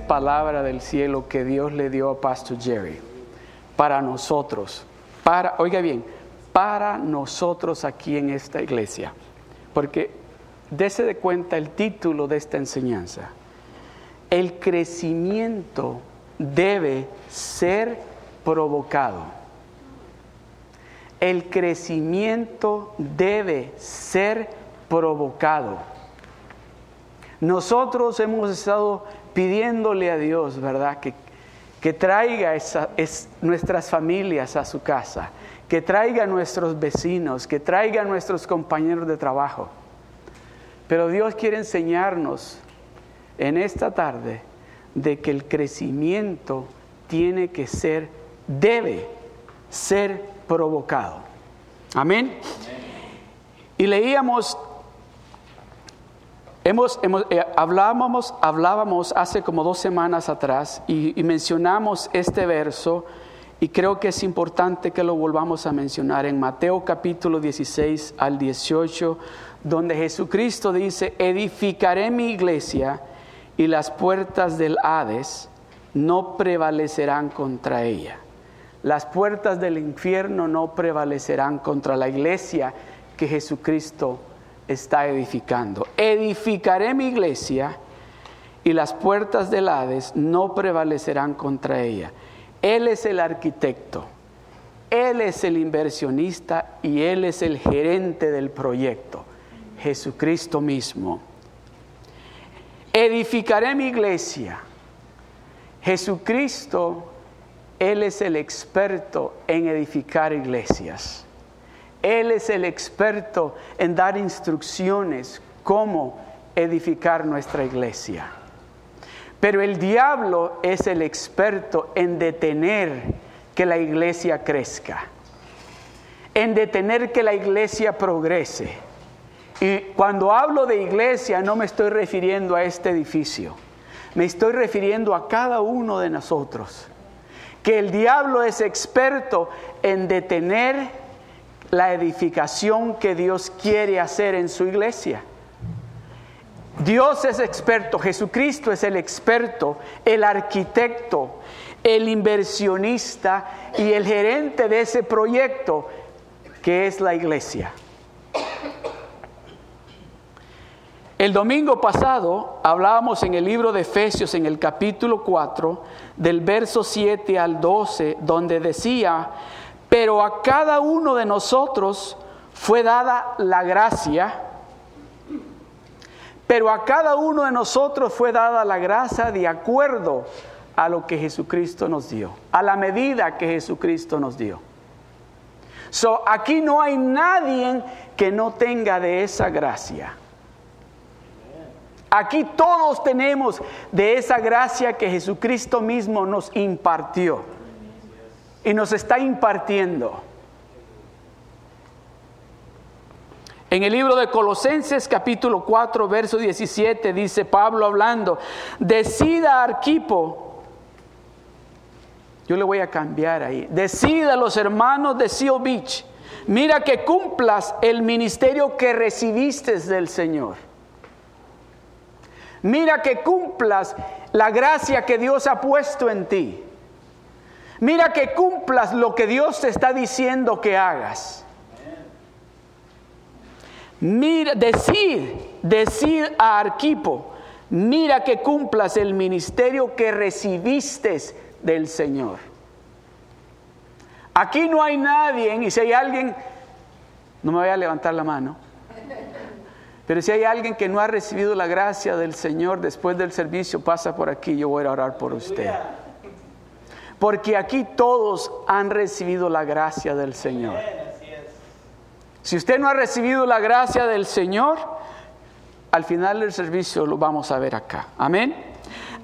Palabra del cielo que Dios le dio a Pastor Jerry para nosotros, para, oiga bien, para nosotros aquí en esta iglesia. Porque dése de cuenta el título de esta enseñanza. El crecimiento debe ser provocado. El crecimiento debe ser provocado. Nosotros hemos estado pidiéndole a Dios, ¿verdad? Que, que traiga es, nuestras familias a su casa, que traiga a nuestros vecinos, que traiga a nuestros compañeros de trabajo. Pero Dios quiere enseñarnos en esta tarde de que el crecimiento tiene que ser, debe ser provocado. Amén. Y leíamos, eh, hablábamos, hablábamos hace como dos semanas atrás y, y mencionamos este verso y creo que es importante que lo volvamos a mencionar en Mateo capítulo 16 al 18, donde Jesucristo dice, edificaré mi iglesia y las puertas del Hades no prevalecerán contra ella. Las puertas del infierno no prevalecerán contra la iglesia que Jesucristo está edificando. Edificaré mi iglesia y las puertas del Hades no prevalecerán contra ella. Él es el arquitecto, Él es el inversionista y Él es el gerente del proyecto, Jesucristo mismo. Edificaré mi iglesia. Jesucristo, Él es el experto en edificar iglesias. Él es el experto en dar instrucciones cómo edificar nuestra iglesia. Pero el diablo es el experto en detener que la iglesia crezca, en detener que la iglesia progrese y cuando hablo de iglesia no me estoy refiriendo a este edificio, me estoy refiriendo a cada uno de nosotros. Que el diablo es experto en detener la edificación que Dios quiere hacer en su iglesia. Dios es experto, Jesucristo es el experto, el arquitecto, el inversionista y el gerente de ese proyecto que es la iglesia. El domingo pasado hablábamos en el libro de Efesios, en el capítulo 4, del verso 7 al 12, donde decía, pero a cada uno de nosotros fue dada la gracia, pero a cada uno de nosotros fue dada la gracia de acuerdo a lo que Jesucristo nos dio, a la medida que Jesucristo nos dio. So, aquí no hay nadie que no tenga de esa gracia. Aquí todos tenemos de esa gracia que Jesucristo mismo nos impartió y nos está impartiendo. En el libro de Colosenses capítulo 4, verso 17 dice Pablo hablando, decida Arquipo, yo le voy a cambiar ahí, decida los hermanos de Seal Beach, mira que cumplas el ministerio que recibiste del Señor. Mira que cumplas la gracia que Dios ha puesto en ti. Mira que cumplas lo que Dios te está diciendo que hagas. Mira, decid, decid a Arquipo, mira que cumplas el ministerio que recibiste del Señor. Aquí no hay nadie, y si hay alguien, no me voy a levantar la mano. Pero si hay alguien que no ha recibido la gracia del Señor después del servicio, pasa por aquí, yo voy a orar por usted. Porque aquí todos han recibido la gracia del Señor. Si usted no ha recibido la gracia del Señor, al final del servicio lo vamos a ver acá. Amén.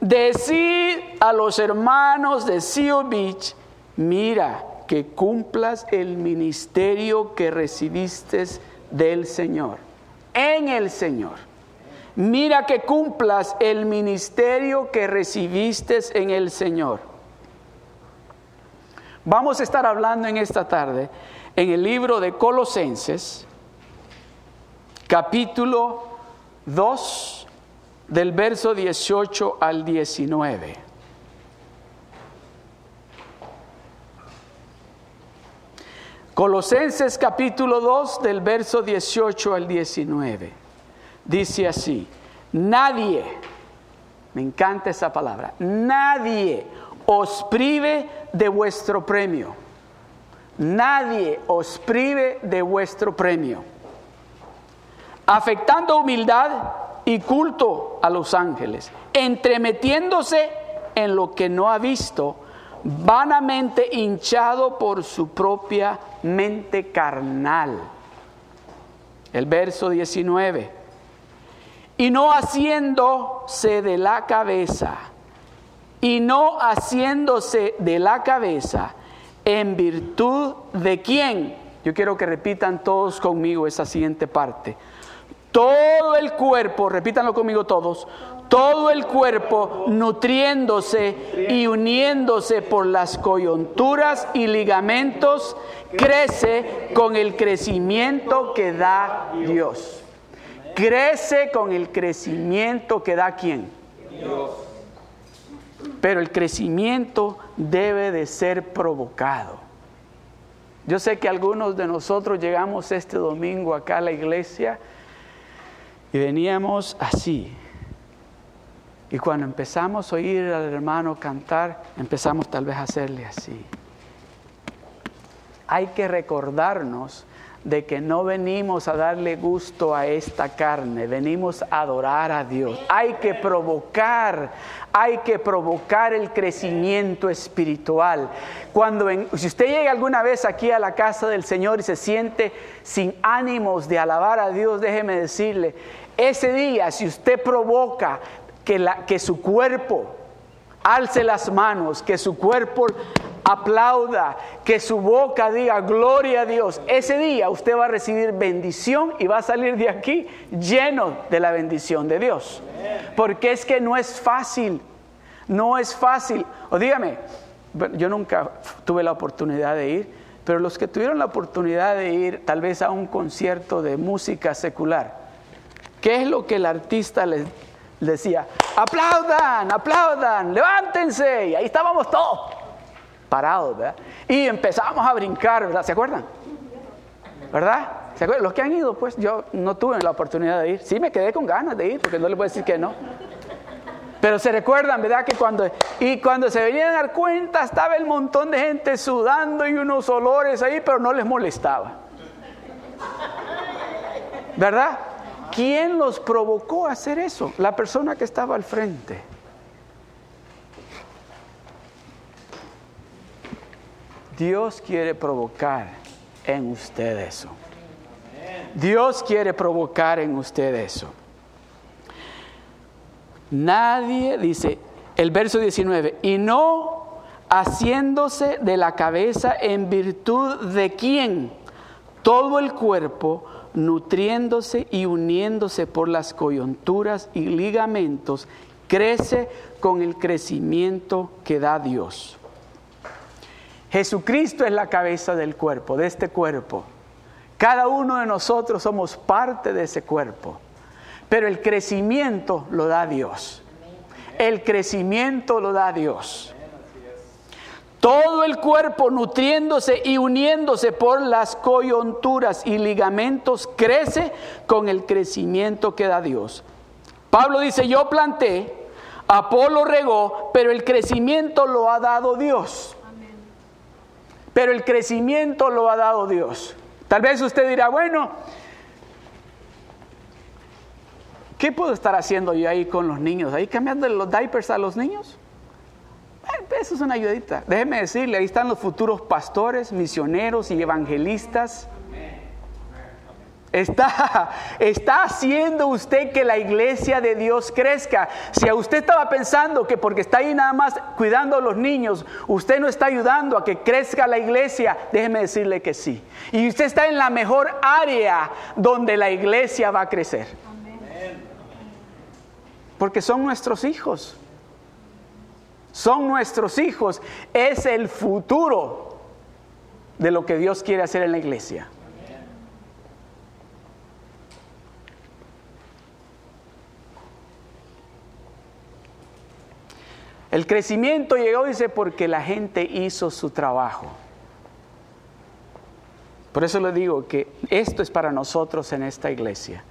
Decid a los hermanos de Seal Beach, mira que cumplas el ministerio que recibiste del Señor en el Señor. Mira que cumplas el ministerio que recibiste en el Señor. Vamos a estar hablando en esta tarde en el libro de Colosenses, capítulo 2, del verso 18 al 19. Colosenses capítulo 2 del verso 18 al 19. Dice así, nadie, me encanta esa palabra, nadie os prive de vuestro premio. Nadie os prive de vuestro premio. Afectando humildad y culto a los ángeles, entremetiéndose en lo que no ha visto, vanamente hinchado por su propia mente carnal. El verso 19. Y no haciéndose de la cabeza, y no haciéndose de la cabeza, en virtud de quién. Yo quiero que repitan todos conmigo esa siguiente parte. Todo el cuerpo, repítanlo conmigo todos, todo el cuerpo nutriéndose y uniéndose por las coyunturas y ligamentos, crece con el crecimiento que da Dios. Crece con el crecimiento que da quién? Dios. Pero el crecimiento debe de ser provocado. Yo sé que algunos de nosotros llegamos este domingo acá a la iglesia y veníamos así. Y cuando empezamos a oír al hermano cantar, empezamos tal vez a hacerle así. Hay que recordarnos de que no venimos a darle gusto a esta carne, venimos a adorar a Dios. Hay que provocar, hay que provocar el crecimiento espiritual. Cuando si usted llega alguna vez aquí a la casa del Señor y se siente sin ánimos de alabar a Dios, déjeme decirle, ese día si usted provoca que, que su cuerpo alce las manos, que su cuerpo aplauda, que su boca diga gloria a Dios. Ese día usted va a recibir bendición y va a salir de aquí lleno de la bendición de Dios. Porque es que no es fácil, no es fácil. O dígame, yo nunca tuve la oportunidad de ir, pero los que tuvieron la oportunidad de ir tal vez a un concierto de música secular, ¿qué es lo que el artista les decía? Aplaudan, aplaudan, levántense. Y ahí estábamos todos parados, ¿verdad? Y empezamos a brincar, ¿verdad? ¿Se acuerdan? ¿Verdad? ¿Se acuerdan? Los que han ido, pues yo no tuve la oportunidad de ir. Sí me quedé con ganas de ir, porque no les voy a decir que no. Pero se recuerdan, ¿verdad? Que cuando, y cuando se venían a dar cuenta, estaba el montón de gente sudando y unos olores ahí, pero no les molestaba. ¿Verdad? ¿Quién los provocó a hacer eso? La persona que estaba al frente. Dios quiere provocar en usted eso. Dios quiere provocar en usted eso. Nadie dice, el verso 19, y no haciéndose de la cabeza en virtud de quién todo el cuerpo nutriéndose y uniéndose por las coyunturas y ligamentos crece con el crecimiento que da Dios. Jesucristo es la cabeza del cuerpo, de este cuerpo. Cada uno de nosotros somos parte de ese cuerpo. Pero el crecimiento lo da Dios. El crecimiento lo da Dios. Todo el cuerpo nutriéndose y uniéndose por las coyunturas y ligamentos crece con el crecimiento que da Dios. Pablo dice, yo planté, Apolo regó, pero el crecimiento lo ha dado Dios pero el crecimiento lo ha dado Dios. Tal vez usted dirá, bueno, ¿qué puedo estar haciendo yo ahí con los niños? ¿Ahí cambiando los diapers a los niños? Eso es una ayudita. Déjeme decirle, ahí están los futuros pastores, misioneros y evangelistas Está, está haciendo usted que la iglesia de Dios crezca. Si a usted estaba pensando que porque está ahí nada más cuidando a los niños, usted no está ayudando a que crezca la iglesia, déjeme decirle que sí. Y usted está en la mejor área donde la iglesia va a crecer. Porque son nuestros hijos. Son nuestros hijos. Es el futuro de lo que Dios quiere hacer en la iglesia. El crecimiento llegó, dice, porque la gente hizo su trabajo. Por eso le digo que esto es para nosotros en esta iglesia.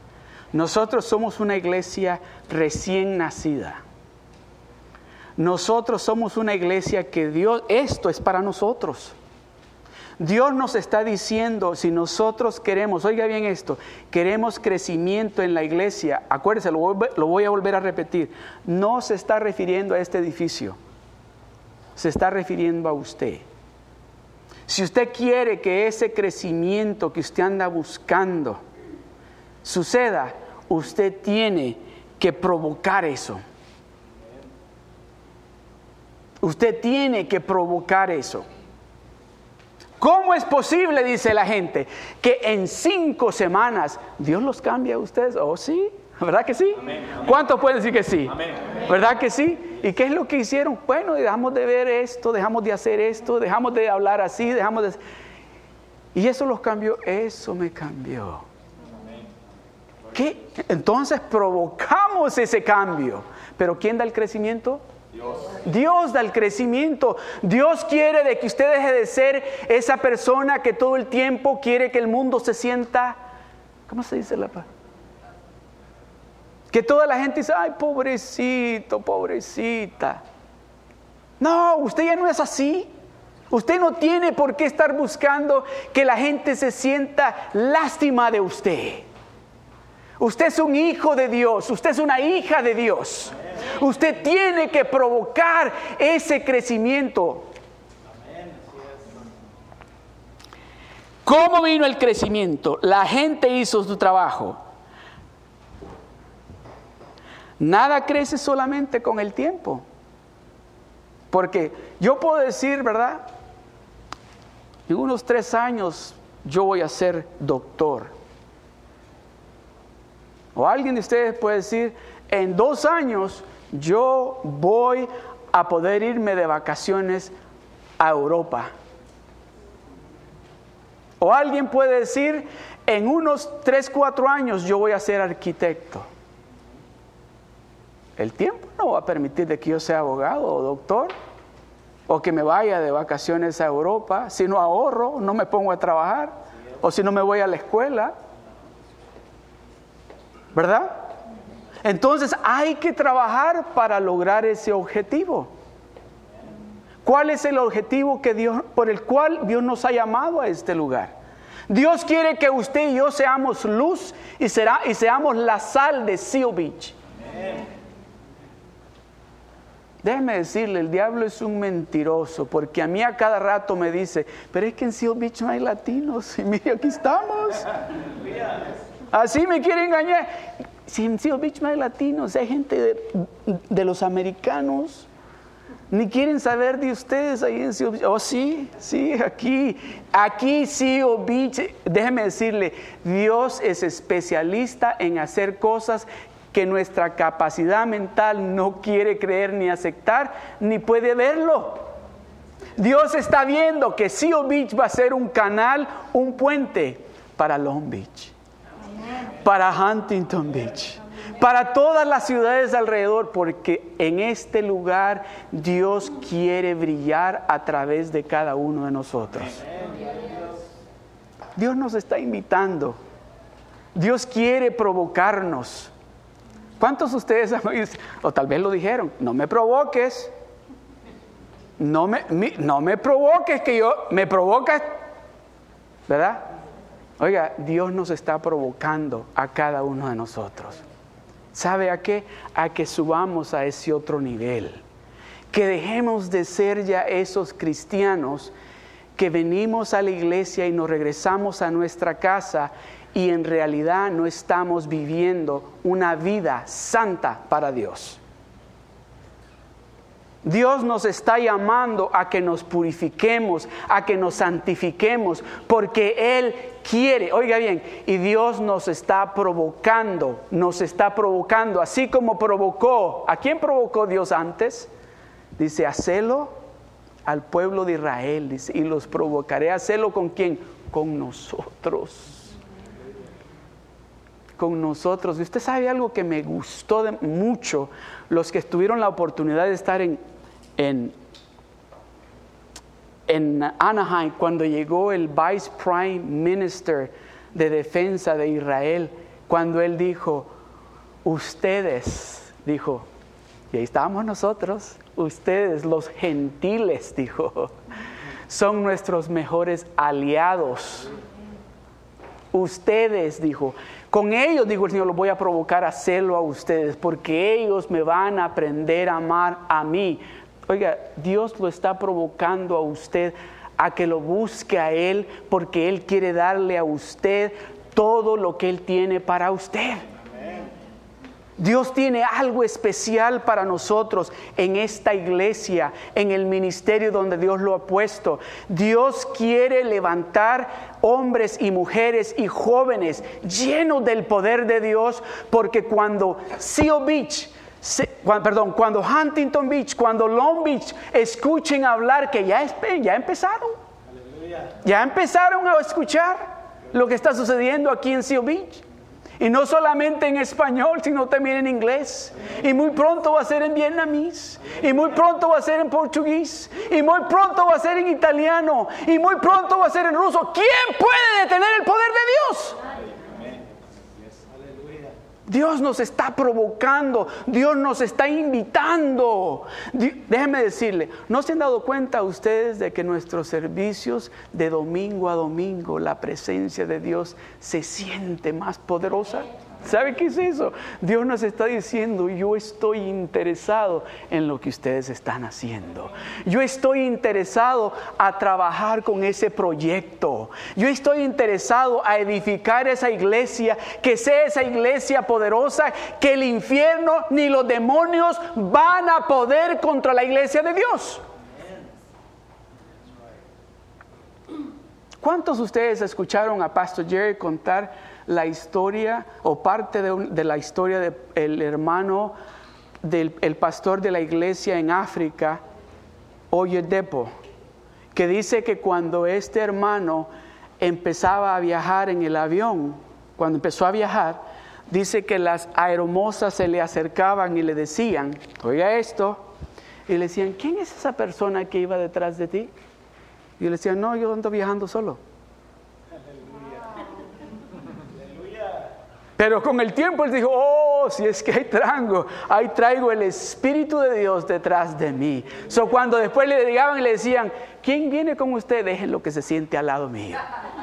Nosotros somos una iglesia recién nacida. Nosotros somos una iglesia que Dios, esto es para nosotros. Dios nos está diciendo, si nosotros queremos, oiga bien esto, queremos crecimiento en la iglesia, acuérdese, lo voy, a volver a repetir, no se está refiriendo a este edificio, se está refiriendo a usted. Si usted quiere que ese crecimiento que usted anda buscando suceda, usted tiene que provocar eso. Usted tiene que provocar eso. ¿Cómo es posible, dice la gente, que en cinco semanas Dios los cambia a ustedes? Oh, sí, ¿verdad que sí? ¿Cuántos pueden decir que sí? ¿Verdad que sí? ¿Y qué es lo que hicieron? Bueno, dejamos de ver esto, dejamos de hacer esto, dejamos de hablar así, dejamos de... Y eso los cambió, eso me cambió. ¿Qué? Entonces provocamos ese cambio. Pero ¿quién da el crecimiento? Dios. da el crecimiento. Dios quiere de que usted deje de ser esa persona que todo el tiempo quiere que el mundo se sienta, ¿cómo se dice la paz? Que toda la gente dice, ay, pobrecito, pobrecita. No, usted ya no es así. Usted no tiene por qué estar buscando que la gente se sienta lástima de usted. Usted es un hijo de Dios, usted es una hija de Dios. Usted tiene que provocar ese crecimiento. ¿Cómo vino el crecimiento? La gente hizo su trabajo. Nada crece solamente con el tiempo. Porque yo puedo decir, ¿verdad? En unos tres años yo voy a ser doctor. O alguien de ustedes puede decir, en dos años yo voy a poder irme de vacaciones a Europa. O alguien puede decir, en unos tres, cuatro años yo voy a ser arquitecto. El tiempo no va a permitir de que yo sea abogado o doctor o que me vaya de vacaciones a Europa. Si no ahorro, no me pongo a trabajar o si no me voy a la escuela. ¿Verdad? Entonces hay que trabajar para lograr ese objetivo. ¿Cuál es el objetivo que Dios, por el cual Dios nos ha llamado a este lugar? Dios quiere que usted y yo seamos luz y, será, y seamos la sal de Seal Beach. Déjeme decirle, el diablo es un mentiroso, porque a mí a cada rato me dice, pero es que en Seal Beach no hay latinos, y mire, aquí estamos. Así me quiere engañar. Seal Beach hay latinos, hay gente de, los americanos. Ni quieren saber de ustedes ahí en Seal. Oh, sí, sí, aquí, aquí Seal Beach. Déjeme decirle, Dios es especialista en hacer cosas que nuestra capacidad mental no quiere creer ni aceptar, ni puede verlo. Dios está viendo que Seal Beach va a ser un canal, un puente para Long Beach para Huntington Beach, para todas las ciudades alrededor, porque en este lugar Dios quiere brillar a través de cada uno de nosotros. Dios nos está invitando. Dios quiere provocarnos. ¿Cuántos de ustedes o tal vez lo dijeron, no me provoques, no me, no me provoques, que yo me provocas, ¿verdad? Oiga, Dios nos está provocando a cada uno de nosotros. ¿Sabe a qué? A que subamos a ese otro nivel. Que dejemos de ser ya esos cristianos que venimos a la iglesia y nos regresamos a nuestra casa y en realidad no estamos viviendo una vida santa para Dios. Dios nos está llamando a que nos purifiquemos, a que nos santifiquemos, porque Él quiere, oiga bien, y Dios nos está provocando, nos está provocando, así como provocó, ¿a quién provocó Dios antes? Dice, hacelo al pueblo de Israel, dice, y los provocaré a hacerlo con quién? Con nosotros con nosotros. Y usted sabe algo que me gustó mucho, los que tuvieron la oportunidad de estar en, en, en Anaheim cuando llegó el Vice Prime Minister de Defensa de Israel, cuando él dijo, ustedes, dijo, y ahí estábamos nosotros, ustedes los gentiles, dijo, son nuestros mejores aliados. Ustedes, dijo, con ellos, dijo el Señor, los voy a provocar a hacerlo a ustedes, porque ellos me van a aprender a amar a mí. Oiga, Dios lo está provocando a usted a que lo busque a Él, porque Él quiere darle a usted todo lo que Él tiene para usted. Dios tiene algo especial para nosotros en esta iglesia, en el ministerio donde Dios lo ha puesto. Dios quiere levantar hombres y mujeres y jóvenes llenos del poder de Dios, porque cuando Seal perdón, cuando Huntington Beach, cuando Long Beach escuchen hablar que ya, ya empezaron, ya empezaron a escuchar lo que está sucediendo aquí en Seal Beach. Y no solamente en español, sino también en inglés. Y muy pronto va a ser en vietnamís. Y muy pronto va a ser en portugués. Y muy pronto va a ser en italiano. Y muy pronto va a ser en ruso. ¿Quién puede detener el poder de Dios? Dios nos está provocando, Dios nos está invitando. Déjenme decirle, ¿no se han dado cuenta ustedes de que nuestros servicios de domingo a domingo, la presencia de Dios se siente más poderosa? ¿Sabe qué es eso? Dios nos está diciendo, yo estoy interesado en lo que ustedes están haciendo. Yo estoy interesado a trabajar con ese proyecto. Yo estoy interesado a edificar esa iglesia, que sea esa iglesia poderosa, que el infierno ni los demonios van a poder contra la iglesia de Dios. ¿Cuántos de ustedes escucharon a Pastor Jerry contar la historia o parte de, la historia del hermano del el pastor de la iglesia en África, Oyedepo, que dice que cuando este hermano empezaba a viajar en el avión, cuando empezó a viajar, dice que las aeromosas se le acercaban y le decían, oiga esto, y le decían, ¿quién es esa persona que iba detrás de ti? Y le decían, no, yo ando viajando solo. Pero con el tiempo él dijo, oh, si es que hay traigo, ahí traigo el Espíritu de Dios detrás de mí. So cuando después le llegaban y le decían, ¿quién viene con usted? Déjenlo que se siente al lado mío.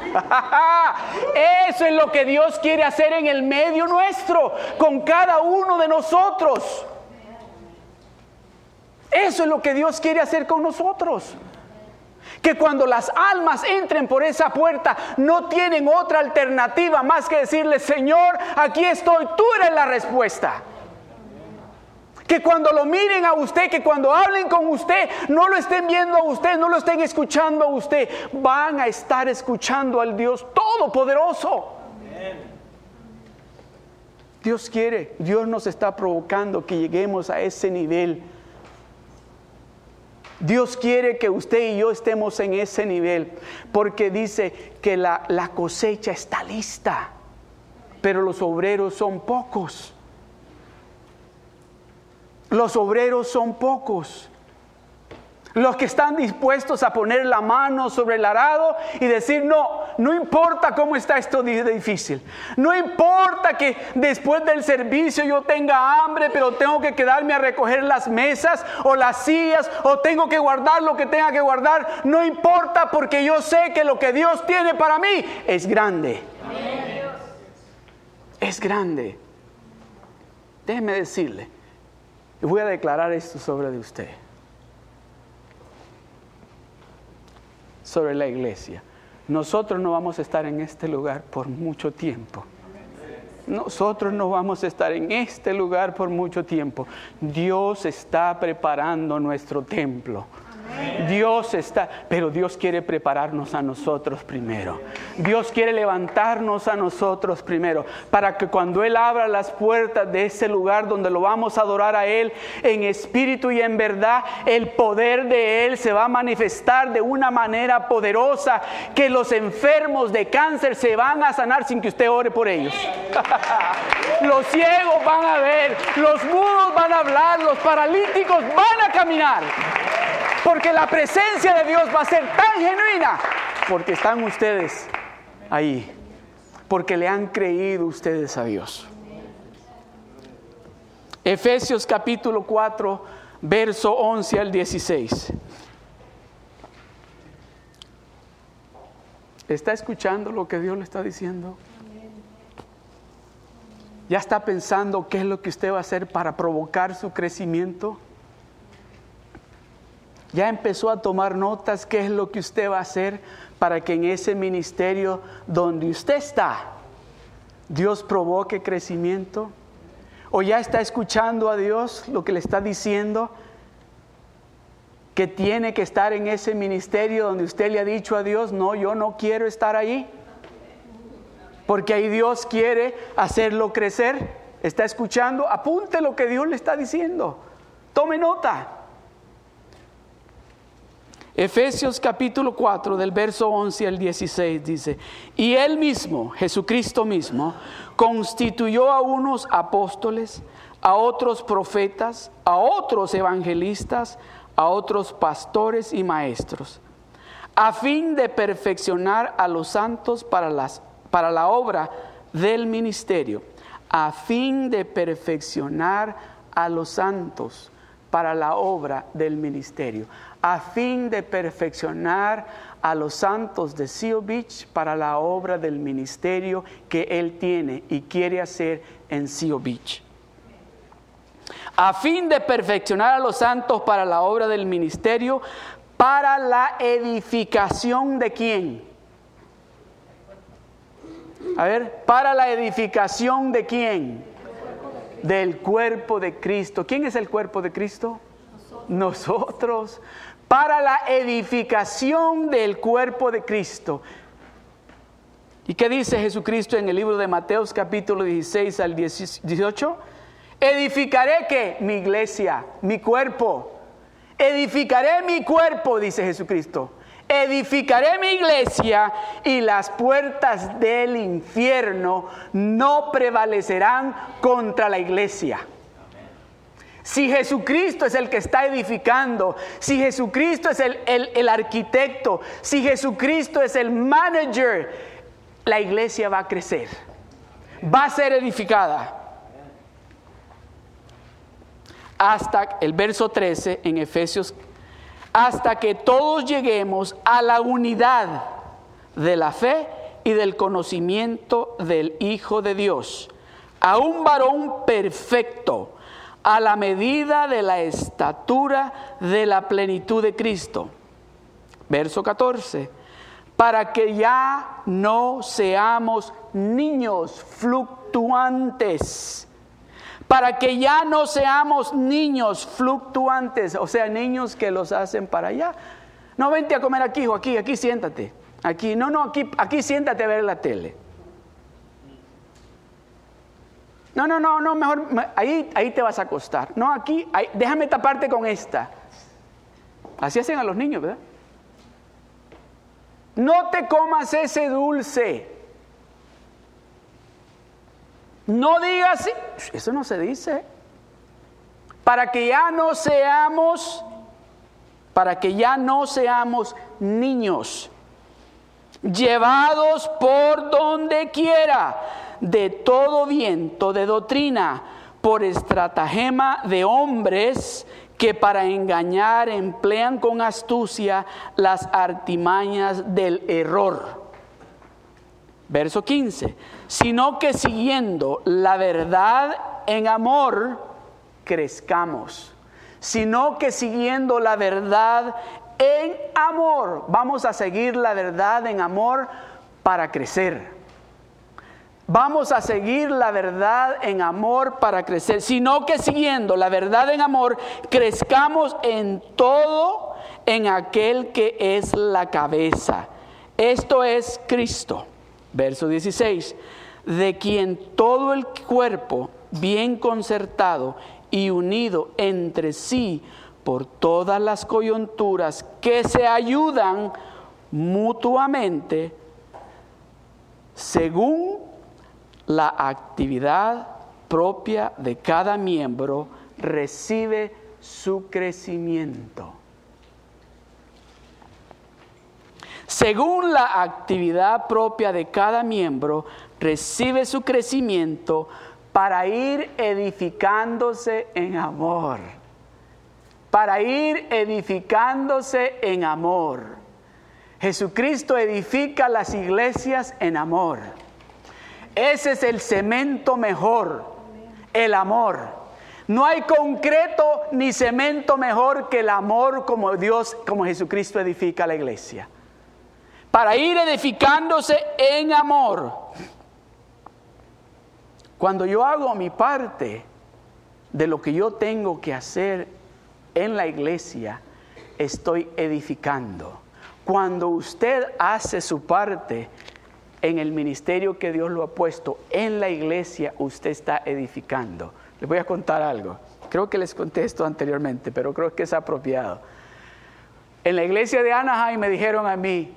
Eso es lo que Dios quiere hacer en el medio nuestro, con cada uno de nosotros. Eso es lo que Dios quiere hacer con nosotros que cuando las almas entren por esa puerta no tienen otra alternativa más que decirle, Señor, aquí estoy, tú eres la respuesta. Que cuando lo miren a usted, que cuando hablen con usted, no lo estén viendo a usted, no lo estén escuchando a usted, van a estar escuchando al Dios Todopoderoso. Dios quiere, Dios nos está provocando que lleguemos a ese nivel Dios quiere que usted y yo estemos en ese nivel, porque dice que la, cosecha está lista, pero los obreros son pocos. Los obreros son pocos. Los que están dispuestos a poner la mano sobre el arado y decir, no, no importa cómo está esto difícil. No importa que después del servicio yo tenga hambre, pero tengo que quedarme a recoger las mesas o las sillas o tengo que guardar lo que tenga que guardar. No importa porque yo sé que lo que Dios tiene para mí es grande. Es grande. Déjeme decirle, voy a declarar esto sobre de usted. Sobre la iglesia. Nosotros no vamos a estar en este lugar por mucho tiempo. Nosotros no vamos a estar en este lugar por mucho tiempo. Dios está preparando nuestro templo. Dios está, pero Dios quiere prepararnos a nosotros primero. Dios quiere levantarnos a nosotros primero, para que cuando Él abra las puertas de ese lugar donde lo vamos a adorar a Él en espíritu y en verdad, el poder de Él se va a manifestar de una manera poderosa, que los enfermos de cáncer se van a sanar sin que usted ore por ellos. los ciegos van a ver, los mudos van a hablar, los paralíticos van a caminar. Porque la presencia de Dios va a ser tan genuina. Porque están ustedes ahí. Porque le han creído ustedes a Dios. Efesios capítulo 4, verso 11 al 16. ¿Está escuchando lo que Dios le está diciendo? ¿Ya está pensando qué es lo que usted va a hacer para provocar su crecimiento? ¿Ya empezó a tomar notas qué es lo que usted va a hacer para que en ese ministerio donde usted está, Dios provoque crecimiento? ¿O ya está escuchando a Dios lo que le está diciendo? Que tiene que estar en ese ministerio donde usted le ha dicho a Dios, no, yo no quiero estar ahí porque ahí Dios quiere hacerlo crecer. ¿Está escuchando? Apunte lo que Dios le está diciendo. Tome nota. Efesios capítulo 4 del verso 11 al 16 dice, y él mismo, Jesucristo mismo, constituyó a unos apóstoles, a otros profetas, a otros evangelistas, a otros pastores y maestros, a fin de perfeccionar a los santos para las para la obra del ministerio, a fin de perfeccionar a los santos para la obra del ministerio, a fin de perfeccionar a los santos de Seal Beach para la obra del ministerio que Él tiene y quiere hacer en Seal Beach. A fin de perfeccionar a los santos para la obra del ministerio, para la edificación de quién? A ver, para la edificación de quién? Del cuerpo de Cristo. ¿Quién es el cuerpo de Cristo? Nosotros. Para la edificación del cuerpo de Cristo. ¿Y qué dice Jesucristo en el libro de Mateos capítulo 16 al 18? Edificaré que mi iglesia, mi cuerpo. Edificaré mi cuerpo, dice Jesucristo edificaré mi iglesia y las puertas del infierno no prevalecerán contra la iglesia. Si Jesucristo es el que está edificando, si Jesucristo es el, arquitecto, si Jesucristo es el manager, la iglesia va a crecer, va a ser edificada. Hasta el verso 13 en Efesios hasta que todos lleguemos a la unidad de la fe y del conocimiento del Hijo de Dios, a un varón perfecto, a la medida de la estatura de la plenitud de Cristo. Verso 14, para que ya no seamos niños fluctuantes para que ya no seamos niños fluctuantes, o sea, niños que los hacen para allá. No vente a comer aquí, hijo, aquí, aquí siéntate. Aquí, no, no, aquí, aquí siéntate a ver la tele. No, no, no, no, mejor ahí, ahí te vas a acostar. No, aquí, déjame taparte con esta. Así hacen a los niños, ¿verdad? No te comas ese dulce. No digas, eso no se dice. Para que ya no seamos, para que ya no seamos niños, llevados por donde quiera, de todo viento de doctrina, por estratagema de hombres que para engañar emplean con astucia las artimañas del error Verso 15, sino que siguiendo la verdad en amor, crezcamos. Sino que siguiendo la verdad en amor, vamos a seguir la verdad en amor para crecer. Vamos a seguir la verdad en amor para crecer, sino que siguiendo la verdad en amor, crezcamos en todo en aquel que es la cabeza. Esto es Cristo. Verso 16, de quien todo el cuerpo, bien concertado y unido entre sí por todas las coyunturas que se ayudan mutuamente, según la actividad propia de cada miembro, recibe su crecimiento. según la actividad propia de cada miembro, recibe su crecimiento para ir edificándose en amor. Para ir edificándose en amor. Jesucristo edifica las iglesias en amor. Ese es el cemento mejor, el amor. No hay concreto ni cemento mejor que el amor como Dios, como Jesucristo edifica la iglesia para ir edificándose en amor. Cuando yo hago mi parte de lo que yo tengo que hacer en la iglesia, estoy edificando. Cuando usted hace su parte en el ministerio que Dios lo ha puesto en la iglesia, usted está edificando. Les voy a contar algo. Creo que les conté esto anteriormente, pero creo que es apropiado. En la iglesia de Anaheim me dijeron a mí,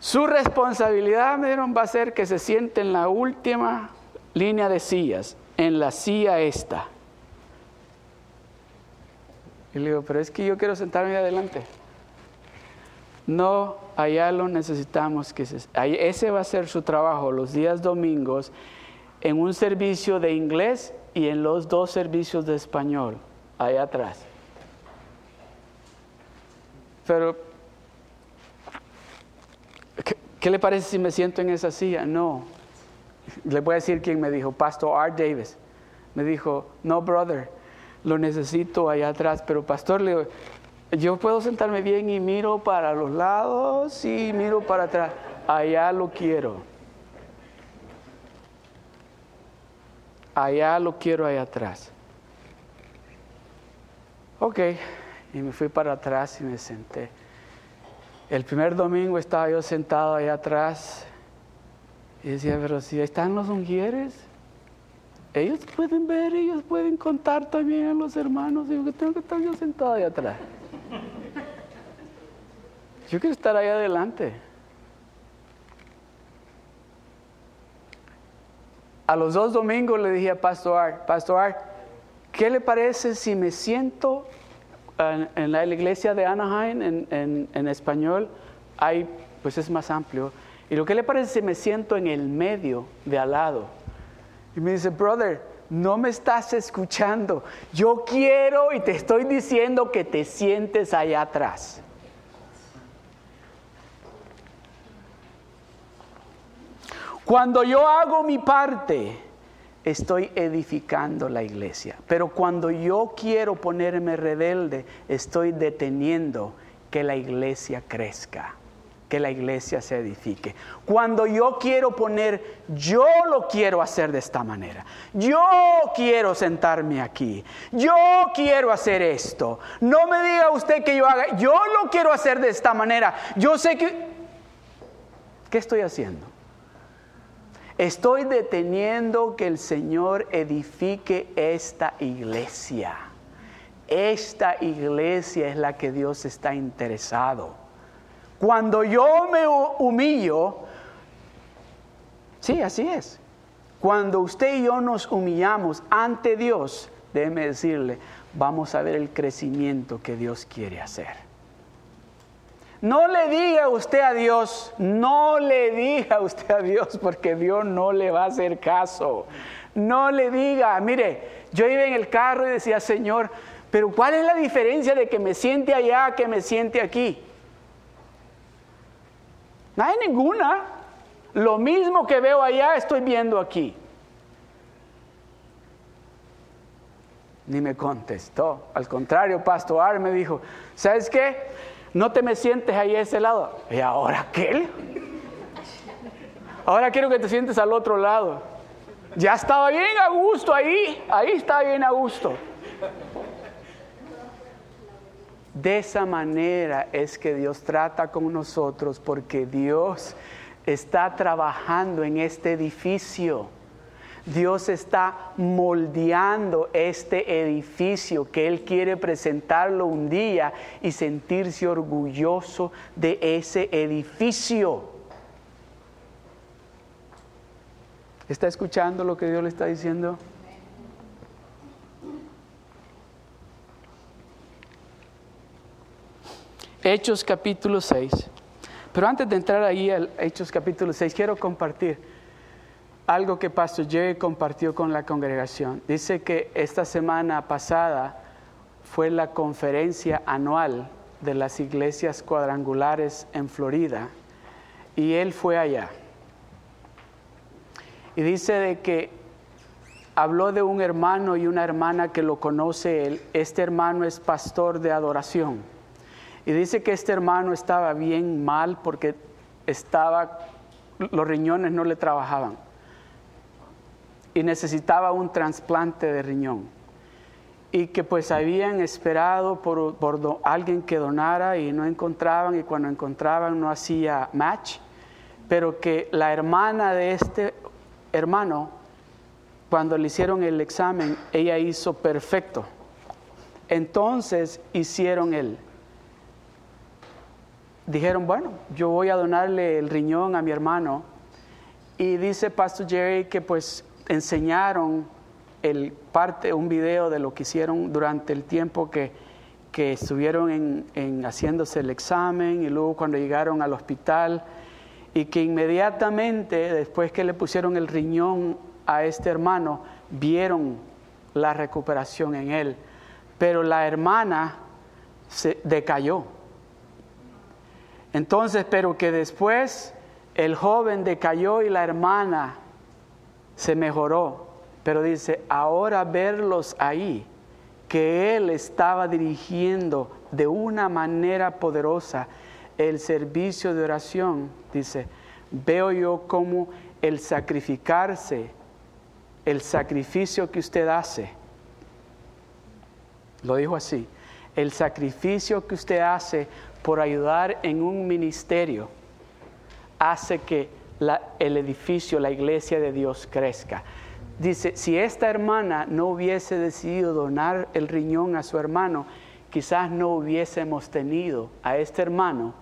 su responsabilidad, me va a ser que se siente en la última línea de sillas, en la silla esta. Y le digo, pero es que yo quiero sentarme adelante. No, allá lo necesitamos que se, ese va a ser su trabajo los días domingos en un servicio de inglés y en los dos servicios de español, allá atrás. Pero ¿Qué le parece si me siento en esa silla? No. Le voy a decir quién me dijo, Pastor Art Davis. Me dijo, no, brother, lo necesito allá atrás, pero pastor, le yo puedo sentarme bien y miro para los lados y miro para atrás. Allá lo quiero. Allá lo quiero allá atrás. Ok, y me fui para atrás y me senté. El primer domingo estaba yo sentado ahí atrás y decía, pero si están los ungieres, ellos pueden ver, ellos pueden contar también a los hermanos. Digo que tengo que estar yo sentado ahí atrás. Yo quiero estar ahí adelante. A los dos domingos le dije a Pastor Art, Pastor Art, ¿qué le parece si me siento en, la, iglesia de Anaheim, en, español, hay, pues es más amplio. Y lo que le parece si me siento en el medio de al lado. Y me dice, brother, no me estás escuchando. Yo quiero y te estoy diciendo que te sientes allá atrás. Cuando yo hago mi parte, estoy edificando la iglesia. Pero cuando yo quiero ponerme rebelde, estoy deteniendo que la iglesia crezca, que la iglesia se edifique. Cuando yo quiero poner, yo lo quiero hacer de esta manera. Yo quiero sentarme aquí. Yo quiero hacer esto. No me diga usted que yo haga, yo lo quiero hacer de esta manera. Yo sé que... ¿Qué estoy haciendo? Estoy deteniendo que el Señor edifique esta iglesia. Esta iglesia es la que Dios está interesado. Cuando yo me humillo, sí, así es. Cuando usted y yo nos humillamos ante Dios, déjeme decirle, vamos a ver el crecimiento que Dios quiere hacer. No le diga usted a Dios, no le diga usted a Dios porque Dios no le va a hacer caso. No le diga, mire, yo iba en el carro y decía, Señor, pero ¿cuál es la diferencia de que me siente allá que me siente aquí? No hay ninguna. Lo mismo que veo allá estoy viendo aquí. Ni me contestó. Al contrario, Pastor me dijo, ¿sabes qué? no te me sientes ahí a ese lado. ¿Y ahora qué? Ahora quiero que te sientes al otro lado. Ya estaba bien a gusto ahí, ahí está bien a gusto. De esa manera es que Dios trata con nosotros porque Dios está trabajando en este edificio. Dios está moldeando este edificio que Él quiere presentarlo un día y sentirse orgulloso de ese edificio. ¿Está escuchando lo que Dios le está diciendo? Hechos capítulo 6. Pero antes de entrar ahí al Hechos capítulo 6, quiero compartir algo que Pastor Jerry compartió con la congregación. Dice que esta semana pasada fue la conferencia anual de las iglesias cuadrangulares en Florida y él fue allá. Y dice de que habló de un hermano y una hermana que lo conoce él. Este hermano es pastor de adoración. Y dice que este hermano estaba bien mal porque estaba, los riñones no le trabajaban. Y necesitaba un trasplante de riñón. Y que pues habían esperado por, por alguien que donara y no encontraban y cuando encontraban no hacía match. Pero que la hermana de este hermano cuando le hicieron el examen, ella hizo perfecto. Entonces hicieron él. Dijeron, bueno, yo voy a donarle el riñón a mi hermano. Y dice Pastor Jerry que pues enseñaron el parte, un video de lo que hicieron durante el tiempo que, que estuvieron en, en haciéndose el examen y luego cuando llegaron al hospital y que inmediatamente después que le pusieron el riñón a este hermano vieron la recuperación en él, pero la hermana se decayó. Entonces, pero que después el joven decayó y la hermana se mejoró. Pero dice, ahora verlos ahí, que él estaba dirigiendo de una manera poderosa el servicio de oración, dice, veo yo como el sacrificarse el sacrificio que usted hace, lo dijo así, el sacrificio que usted hace por ayudar en un ministerio hace que el edificio, la iglesia de Dios crezca. Dice, si esta hermana no hubiese decidido donar el riñón a su hermano, quizás no hubiésemos tenido a este hermano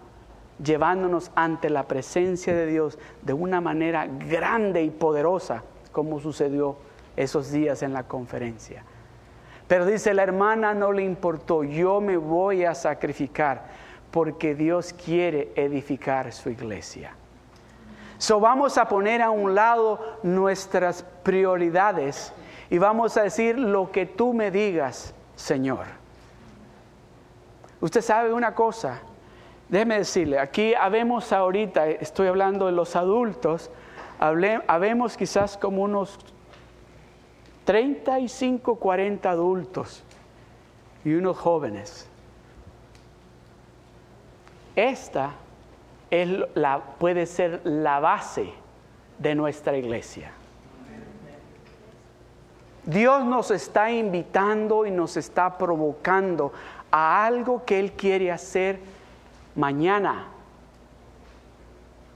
llevándonos ante la presencia de Dios de una manera grande y poderosa como sucedió esos días en la conferencia. Pero dice la hermana, no le importó, yo me voy a sacrificar porque Dios quiere edificar su iglesia. So vamos a poner a un lado nuestras prioridades y vamos a decir lo que tú me digas, Señor. Usted sabe una cosa, déjeme decirle, aquí habemos ahorita, estoy hablando de los adultos, habemos quizás como unos 35, 40 adultos y unos jóvenes. Esta es la, puede ser la base de nuestra iglesia. Dios nos está invitando y nos está provocando a algo que Él quiere hacer mañana.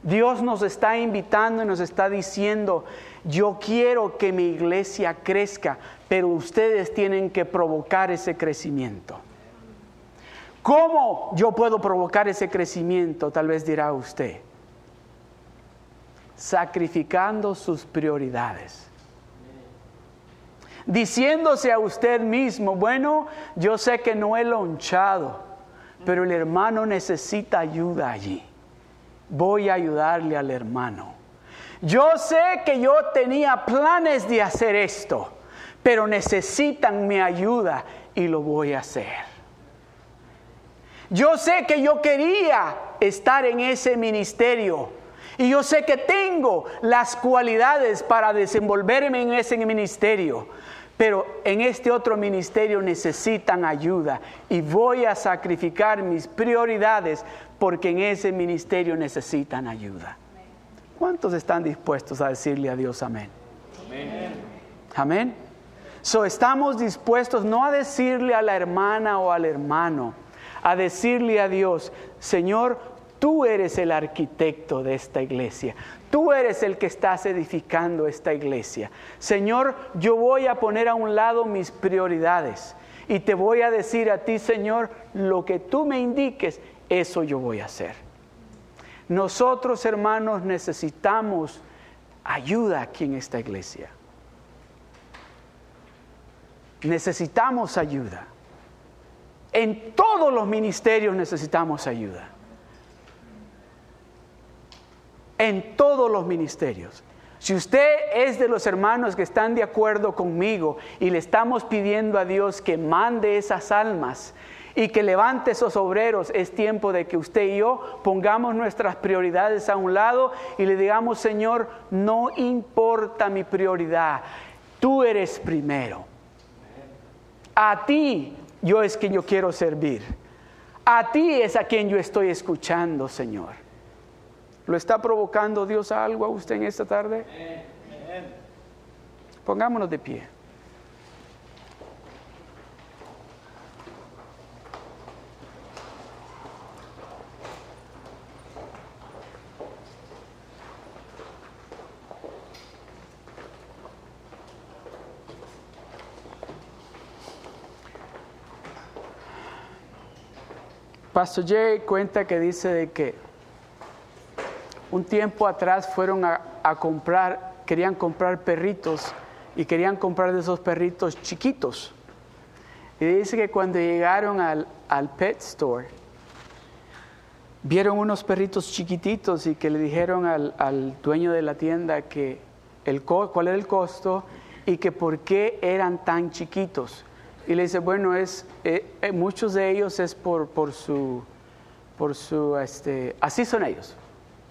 Dios nos está invitando y nos está diciendo, yo quiero que mi iglesia crezca, pero ustedes tienen que provocar ese crecimiento. ¿Cómo yo puedo provocar ese crecimiento? Tal vez dirá usted. Sacrificando sus prioridades. Diciéndose a usted mismo, bueno, yo sé que no he lonchado, pero el hermano necesita ayuda allí voy a ayudarle al hermano. Yo sé que yo tenía planes de hacer esto, pero necesitan mi ayuda y lo voy a hacer. Yo sé que yo quería estar en ese ministerio y yo sé que tengo las cualidades para desenvolverme en ese ministerio, pero en este otro ministerio necesitan ayuda y voy a sacrificar mis prioridades porque en ese ministerio necesitan ayuda. ¿Cuántos están dispuestos a decirle a Dios amén? Amén. Amén. So, estamos dispuestos no a decirle a la hermana o al hermano, a decirle a Dios, Señor, tú eres el arquitecto de esta iglesia. Tú eres el que estás edificando esta iglesia. Señor, yo voy a poner a un lado mis prioridades y te voy a decir a ti, Señor, lo que tú me indiques eso yo voy a hacer. Nosotros, hermanos, necesitamos ayuda aquí en esta iglesia. Necesitamos ayuda. En todos los ministerios necesitamos ayuda. en todos los ministerios. Si usted es de los hermanos que están de acuerdo conmigo y le estamos pidiendo a Dios que mande esas almas y que levante esos obreros, es tiempo de que usted y yo pongamos nuestras prioridades a un lado y le digamos, Señor, no importa mi prioridad, tú eres primero. A ti yo es quien yo quiero servir. A ti es a quien yo estoy escuchando, Señor. ¿Lo está provocando Dios a algo a usted en esta tarde? Pongámonos de pie. Pastor Jay cuenta que dice de que un tiempo atrás fueron a, comprar, querían comprar perritos y querían comprar de esos perritos chiquitos. Y dice que cuando llegaron al, pet store, vieron unos perritos chiquititos y que le dijeron al, dueño de la tienda que el, cuál era el costo y que por qué eran tan chiquitos. Y le dice, bueno, es, eh, eh, muchos de ellos es por, por su, por su, este, así son ellos.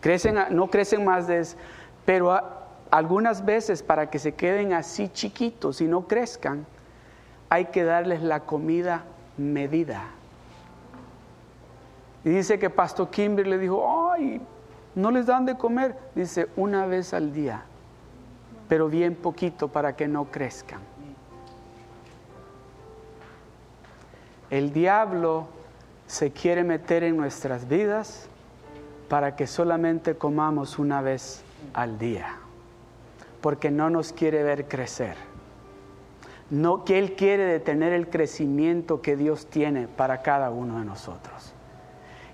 Crecen, no crecen más de eso, pero algunas veces para que se queden así chiquitos y no crezcan, hay que darles la comida medida. Y dice que Pastor Kimber le dijo, ay, no les dan de comer. Dice, una vez al día, pero bien poquito para que no crezcan. El diablo se quiere meter en nuestras vidas para que solamente comamos una vez al día, porque no nos quiere ver crecer. No que él quiere detener el crecimiento que Dios tiene para cada uno de nosotros.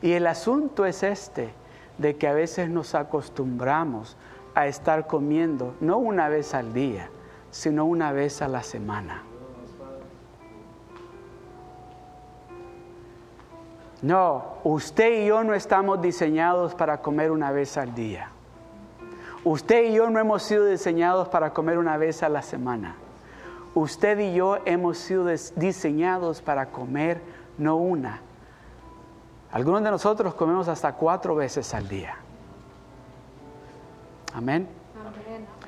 Y el asunto es este, de que a veces nos acostumbramos a estar comiendo no una vez al día, sino una vez a la semana. No, usted y yo no estamos diseñados para comer una vez al día. Usted y yo no hemos sido diseñados para comer una vez a la semana. Usted y yo hemos sido diseñados para comer no una. Algunos de nosotros comemos hasta cuatro veces al día. Amén.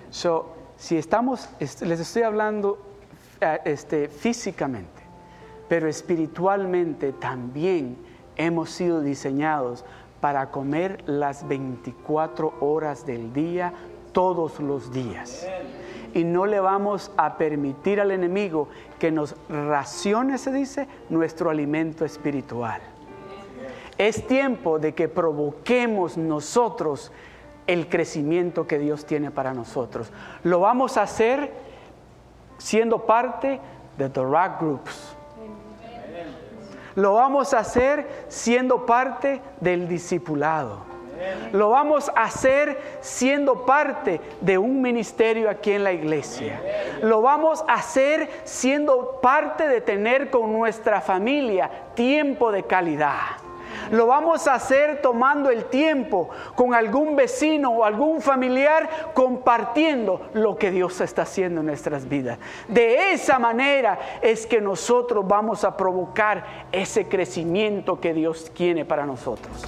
So, si estamos, les estoy hablando eh, este, físicamente, pero espiritualmente también hemos sido diseñados para comer las 24 horas del día, todos los días. Y no le vamos a permitir al enemigo que nos racione, se dice, nuestro alimento espiritual. Es tiempo de que provoquemos nosotros el crecimiento que Dios tiene para nosotros. Lo vamos a hacer siendo parte de The Rock Groups lo vamos a hacer siendo parte del discipulado. Lo vamos a hacer siendo parte de un ministerio aquí en la iglesia. Lo vamos a hacer siendo parte de tener con nuestra familia tiempo de calidad. Lo vamos a hacer tomando el tiempo con algún vecino o algún familiar compartiendo lo que Dios está haciendo en nuestras vidas. De esa manera es que nosotros vamos a provocar ese crecimiento que Dios tiene para nosotros.